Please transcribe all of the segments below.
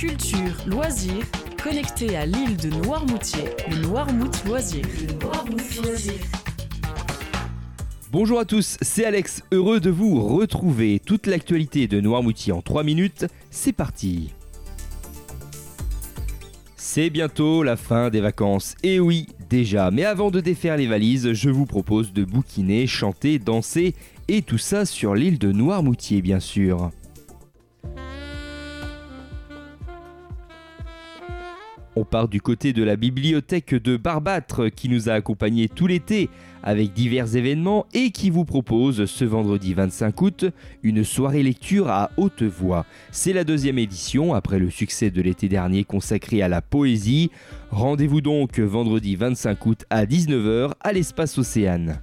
Culture, loisirs, connecté à l'île de Noirmoutier, le Noirmout Loisir. Bonjour à tous, c'est Alex, heureux de vous retrouver. Toute l'actualité de Noirmoutier en 3 minutes, c'est parti. C'est bientôt la fin des vacances. Et oui, déjà. Mais avant de défaire les valises, je vous propose de bouquiner, chanter, danser et tout ça sur l'île de Noirmoutier, bien sûr. On part du côté de la bibliothèque de Barbâtre qui nous a accompagnés tout l'été avec divers événements et qui vous propose ce vendredi 25 août une soirée lecture à haute voix. C'est la deuxième édition après le succès de l'été dernier consacré à la poésie. Rendez-vous donc vendredi 25 août à 19h à l'espace Océane.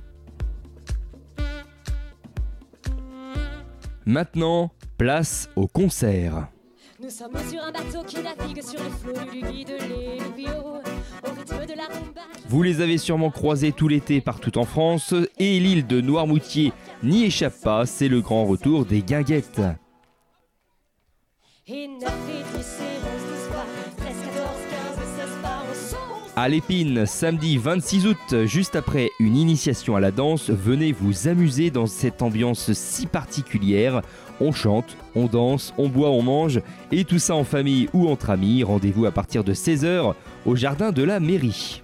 Maintenant, place au concert. Nous sommes sur un bateau qui navigue sur les flots du guide au rythme de la rumba. Vous les avez sûrement croisés tout l'été partout en France et l'île de Noirmoutier n'y échappe pas, c'est le grand retour des guinguettes. À l'épine, samedi 26 août, juste après une initiation à la danse, venez vous amuser dans cette ambiance si particulière. On chante, on danse, on boit, on mange, et tout ça en famille ou entre amis. Rendez-vous à partir de 16h au jardin de la mairie.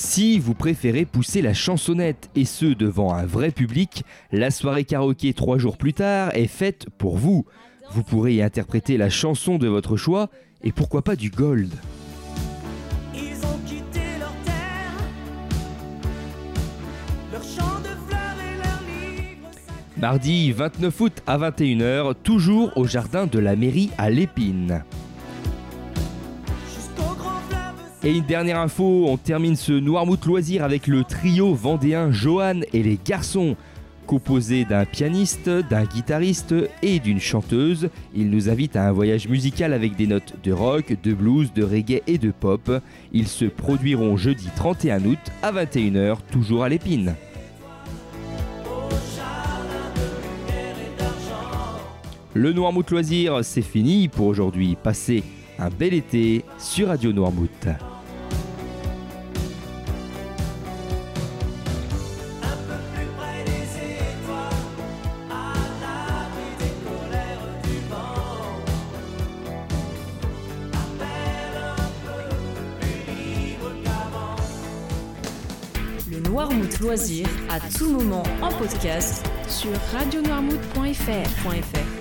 Si vous préférez pousser la chansonnette et ce devant un vrai public, la soirée karaoké trois jours plus tard est faite pour vous. Vous pourrez y interpréter la chanson de votre choix et pourquoi pas du gold. Mardi 29 août à 21h, toujours au jardin de la mairie à l'Épine. Et une dernière info, on termine ce Noirmouth loisir avec le trio vendéen Johan et les garçons. Composé d'un pianiste, d'un guitariste et d'une chanteuse, ils nous invitent à un voyage musical avec des notes de rock, de blues, de reggae et de pop. Ils se produiront jeudi 31 août à 21h, toujours à l'épine. Le Noirmouth Loisir, c'est fini pour aujourd'hui. Passez un bel été sur Radio Noirmouth. Le Noirmout Loisir, à tout moment en podcast sur radionoirmout.fr.